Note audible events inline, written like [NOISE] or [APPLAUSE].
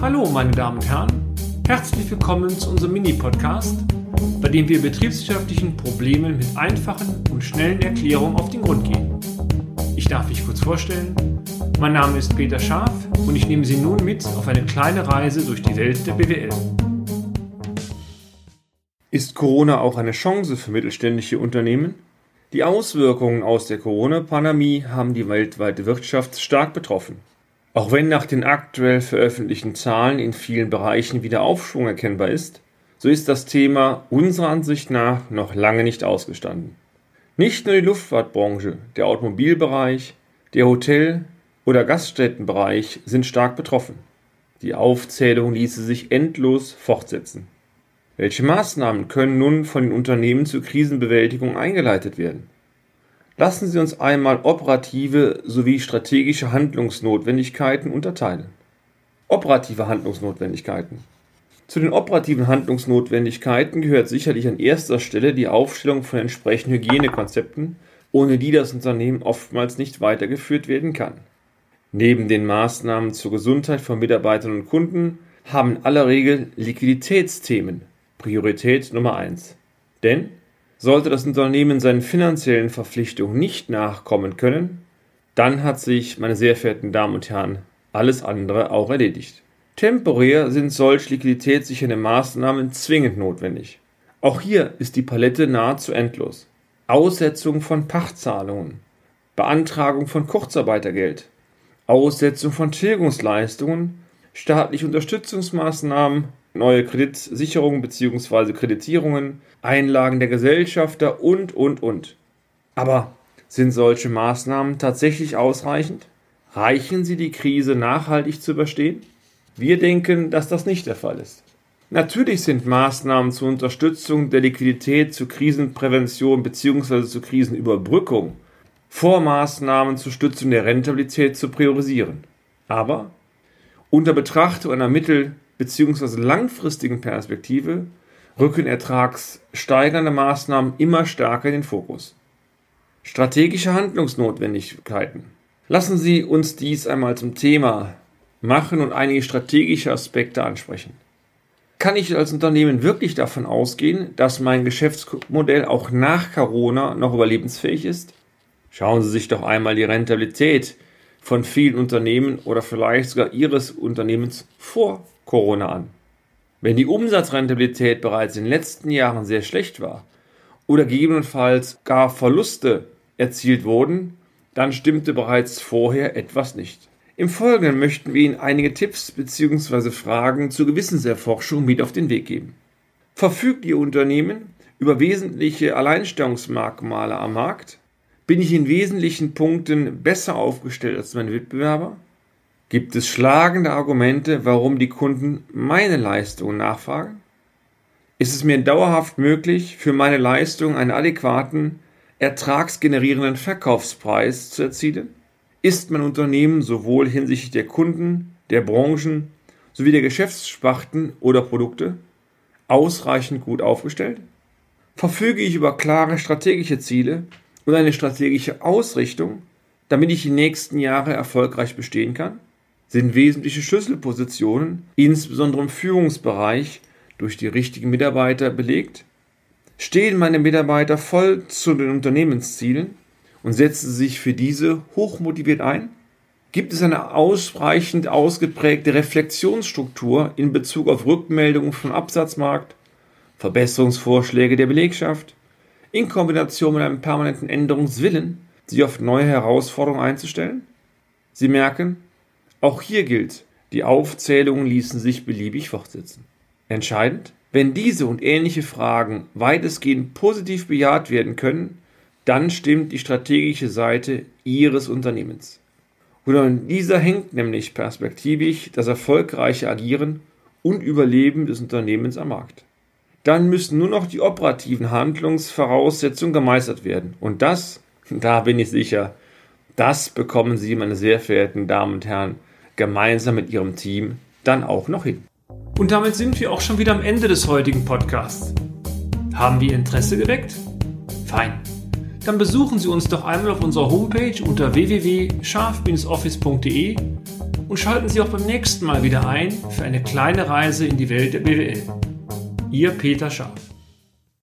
Hallo, meine Damen und Herren. Herzlich willkommen zu unserem Mini-Podcast, bei dem wir betriebswirtschaftlichen Problemen mit einfachen und schnellen Erklärungen auf den Grund gehen. Ich darf mich kurz vorstellen. Mein Name ist Peter Scharf und ich nehme Sie nun mit auf eine kleine Reise durch die Welt der BWL. Ist Corona auch eine Chance für mittelständische Unternehmen? Die Auswirkungen aus der Corona-Pandemie haben die weltweite Wirtschaft stark betroffen. Auch wenn nach den aktuell veröffentlichten Zahlen in vielen Bereichen wieder Aufschwung erkennbar ist, so ist das Thema unserer Ansicht nach noch lange nicht ausgestanden. Nicht nur die Luftfahrtbranche, der Automobilbereich, der Hotel- oder Gaststättenbereich sind stark betroffen. Die Aufzählung ließe sich endlos fortsetzen. Welche Maßnahmen können nun von den Unternehmen zur Krisenbewältigung eingeleitet werden? Lassen Sie uns einmal operative sowie strategische Handlungsnotwendigkeiten unterteilen. Operative Handlungsnotwendigkeiten. Zu den operativen Handlungsnotwendigkeiten gehört sicherlich an erster Stelle die Aufstellung von entsprechenden Hygienekonzepten, ohne die das Unternehmen oftmals nicht weitergeführt werden kann. Neben den Maßnahmen zur Gesundheit von Mitarbeitern und Kunden haben in aller Regel Liquiditätsthemen Priorität Nummer eins. Denn sollte das Unternehmen seinen finanziellen Verpflichtungen nicht nachkommen können, dann hat sich, meine sehr verehrten Damen und Herren, alles andere auch erledigt. Temporär sind solch liquiditätssichernde Maßnahmen zwingend notwendig. Auch hier ist die Palette nahezu endlos. Aussetzung von Pachtzahlungen, Beantragung von Kurzarbeitergeld, Aussetzung von Tilgungsleistungen, staatliche Unterstützungsmaßnahmen neue Kreditsicherungen bzw. Kreditierungen, Einlagen der Gesellschafter und, und, und. Aber sind solche Maßnahmen tatsächlich ausreichend? Reichen sie, die Krise nachhaltig zu überstehen? Wir denken, dass das nicht der Fall ist. Natürlich sind Maßnahmen zur Unterstützung der Liquidität, zur Krisenprävention bzw. zur Krisenüberbrückung Vormaßnahmen zur Stützung der Rentabilität zu priorisieren. Aber unter Betrachtung einer mittel- bzw. langfristigen Perspektive rücken ertragssteigernde Maßnahmen immer stärker in den Fokus. Strategische Handlungsnotwendigkeiten. Lassen Sie uns dies einmal zum Thema machen und einige strategische Aspekte ansprechen. Kann ich als Unternehmen wirklich davon ausgehen, dass mein Geschäftsmodell auch nach Corona noch überlebensfähig ist? Schauen Sie sich doch einmal die Rentabilität von vielen Unternehmen oder vielleicht sogar Ihres Unternehmens vor Corona an. Wenn die Umsatzrentabilität bereits in den letzten Jahren sehr schlecht war oder gegebenenfalls gar Verluste erzielt wurden, dann stimmte bereits vorher etwas nicht. Im Folgenden möchten wir Ihnen einige Tipps bzw. Fragen zur Gewissenserforschung mit auf den Weg geben. Verfügt Ihr Unternehmen über wesentliche Alleinstellungsmerkmale am Markt? Bin ich in wesentlichen Punkten besser aufgestellt als meine Wettbewerber? Gibt es schlagende Argumente, warum die Kunden meine Leistungen nachfragen? Ist es mir dauerhaft möglich, für meine Leistung einen adäquaten, ertragsgenerierenden Verkaufspreis zu erzielen? Ist mein Unternehmen sowohl hinsichtlich der Kunden, der Branchen sowie der Geschäftssparten oder Produkte ausreichend gut aufgestellt? Verfüge ich über klare strategische Ziele und eine strategische Ausrichtung, damit ich die nächsten Jahre erfolgreich bestehen kann? Sind wesentliche Schlüsselpositionen, insbesondere im Führungsbereich, durch die richtigen Mitarbeiter belegt? Stehen meine Mitarbeiter voll zu den Unternehmenszielen und setzen sich für diese hochmotiviert ein? Gibt es eine ausreichend ausgeprägte Reflexionsstruktur in Bezug auf Rückmeldungen vom Absatzmarkt, Verbesserungsvorschläge der Belegschaft, in Kombination mit einem permanenten Änderungswillen, sich auf neue Herausforderungen einzustellen? Sie merken, auch hier gilt, die Aufzählungen ließen sich beliebig fortsetzen. Entscheidend, wenn diese und ähnliche Fragen weitestgehend positiv bejaht werden können, dann stimmt die strategische Seite Ihres Unternehmens. Und an dieser hängt nämlich perspektivisch das erfolgreiche Agieren und Überleben des Unternehmens am Markt. Dann müssen nur noch die operativen Handlungsvoraussetzungen gemeistert werden. Und das, [LAUGHS] da bin ich sicher, das bekommen Sie, meine sehr verehrten Damen und Herren, gemeinsam mit Ihrem Team dann auch noch hin. Und damit sind wir auch schon wieder am Ende des heutigen Podcasts. Haben wir Interesse geweckt? Fein. Dann besuchen Sie uns doch einmal auf unserer Homepage unter www.scharf-office.de und schalten Sie auch beim nächsten Mal wieder ein für eine kleine Reise in die Welt der BWL. Ihr Peter Scharf.